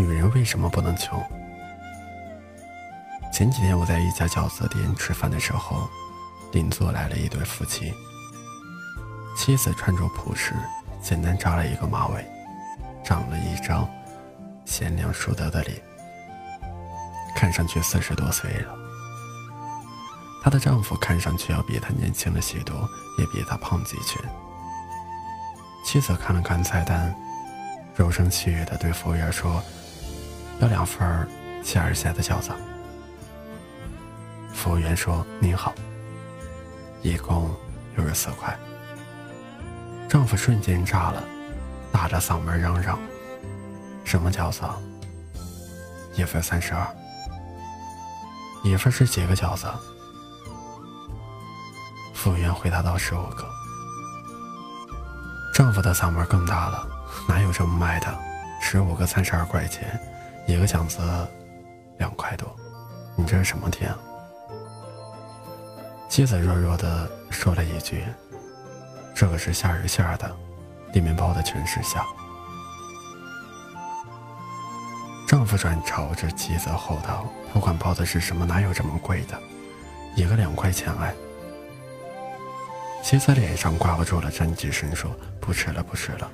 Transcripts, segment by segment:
女人为什么不能穷？前几天我在一家饺子店吃饭的时候，邻座来了一对夫妻。妻子穿着朴实，简单扎了一个马尾，长了一张贤良淑德的脸，看上去四十多岁了。她的丈夫看上去要比她年轻了许多，也比她胖几圈。妻子看了看菜单，柔声细语地对服务员说。要两份切尔西的饺子。服务员说：“您好。”一共六十四块。丈夫瞬间炸了，大着嗓门嚷嚷：“什么饺子？一份三十二。一份是几个饺子？”服务员回答道：“十五个。”丈夫的嗓门更大了：“哪有这么卖的？十五个三十二块钱。”一个饺子两块多，你这是什么店？妻子弱弱的说了一句：“这个是虾仁馅的，里面包的全是虾。”丈夫转朝着妻子吼道：“不管包的是什么，哪有这么贵的？一个两块钱哎！”妻子脸上挂不住了，站起身说：“不吃了，不吃了。”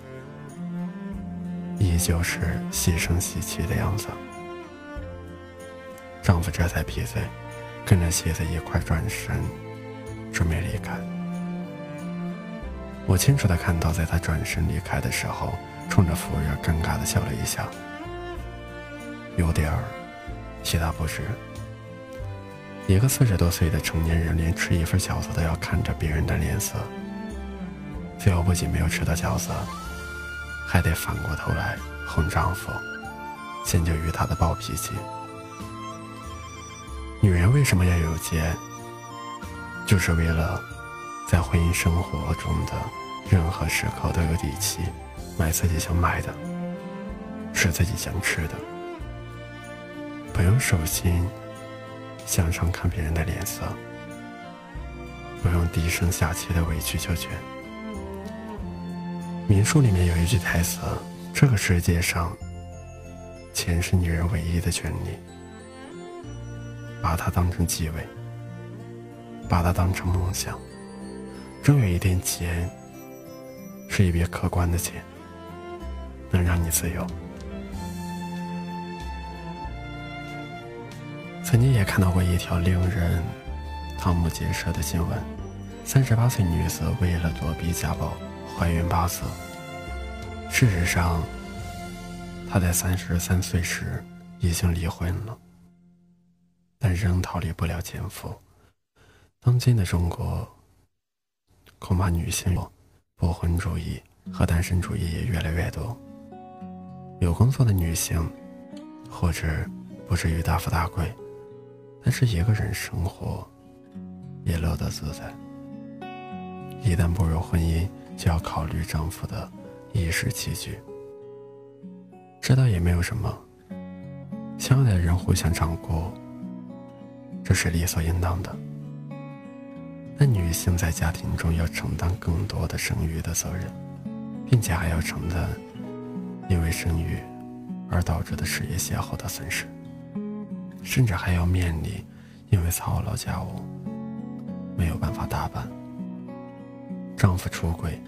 依旧是细声细气的样子，丈夫这才闭嘴，跟着妻子一块转身，准备离开。我清楚的看到，在他转身离开的时候，冲着服务员尴尬的笑了一下，有点儿气大不是。一个四十多岁的成年人，连吃一份饺子都要看着别人的脸色，最后不仅没有吃到饺子。还得反过头来哄丈夫，迁就于他的暴脾气。女人为什么要有钱？就是为了在婚姻生活中的任何时刻都有底气，买自己想买的，吃自己想吃的，不用手心向上看别人的脸色，不用低声下气的委曲求全。民书里面有一句台词：“这个世界上，钱是女人唯一的权利。把它当成机位，把它当成梦想。终有一天，钱是一笔可观的钱，能让你自由。”曾经也看到过一条令人瞠目结舌的新闻：三十八岁女子为了躲避家暴。怀孕八次。事实上，她在三十三岁时已经离婚了，但仍逃离不了前夫。当今的中国，恐怕女性不婚主义和单身主义也越来越多。有工作的女性，或者不至于大富大贵，但是一个人生活也乐得自在。一旦步入婚姻，就要考虑丈夫的衣食起居，这倒也没有什么。相爱的人互相照顾，这是理所应当的。但女性在家庭中要承担更多的生育的责任，并且还要承担因为生育而导致的事业邂逅的损失，甚至还要面临因为操劳家务没有办法打扮。丈夫出轨，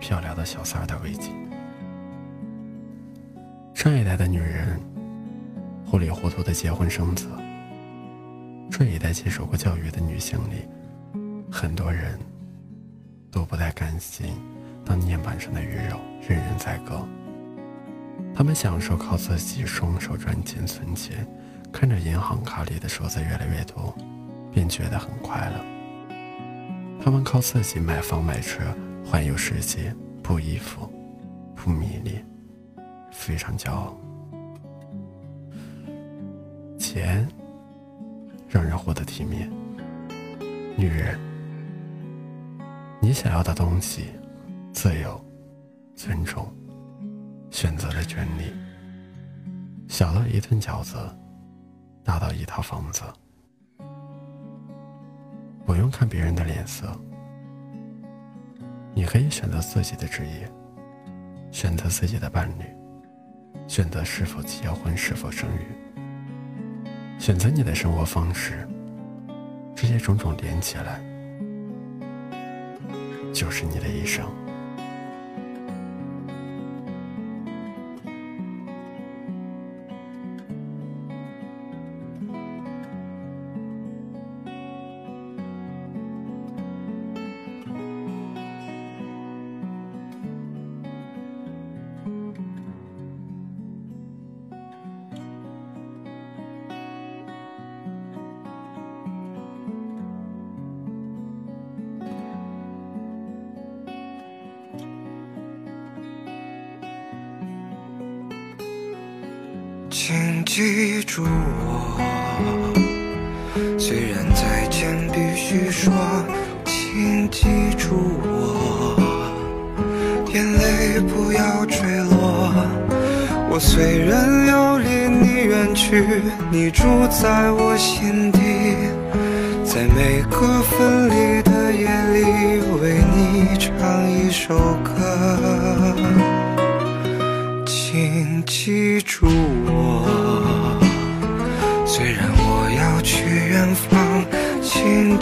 漂亮的小三的危机。上一代的女人糊里糊涂的结婚生子，这一代接受过教育的女性里，很多人都不太甘心当面板上的鱼肉，任人宰割。他们享受靠自己双手赚钱存钱，看着银行卡里的数字越来越多，便觉得很快乐。他们靠自己买房买车，环游世界，不依附，不迷恋，非常骄傲。钱让人活得体面。女人，你想要的东西，自由、尊重、选择的权利，小到一顿饺子，大到一套房子。不用看别人的脸色，你可以选择自己的职业，选择自己的伴侣，选择是否结婚，是否生育，选择你的生活方式，这些种种连起来，就是你的一生。请记住我，虽然再见必须说，请记住我，眼泪不要坠落。我虽然要离你远去，你住在我心底，在每个分离的夜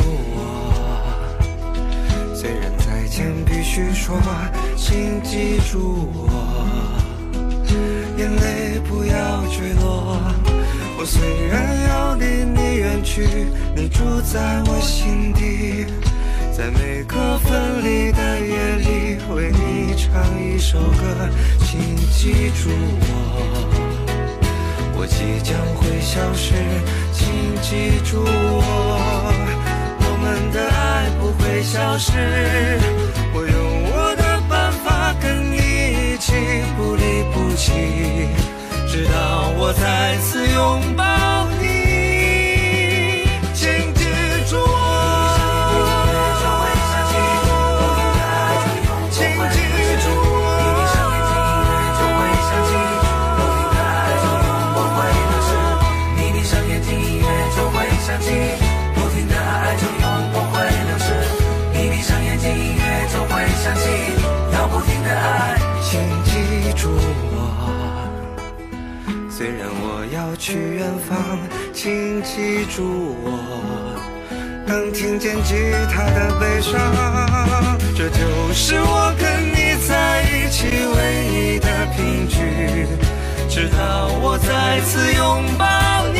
我虽然再见必须说，请记住我，眼泪不要坠落。我虽然要离你远去，你住在我心底，在每个分离的夜里，为你唱一首歌。请记住我，我即将会消失，请记住，我我们的爱不会消失。虽然我要去远方，请记住我。能听见吉他的悲伤，这就是我跟你在一起唯一的凭据。直到我再次拥抱你。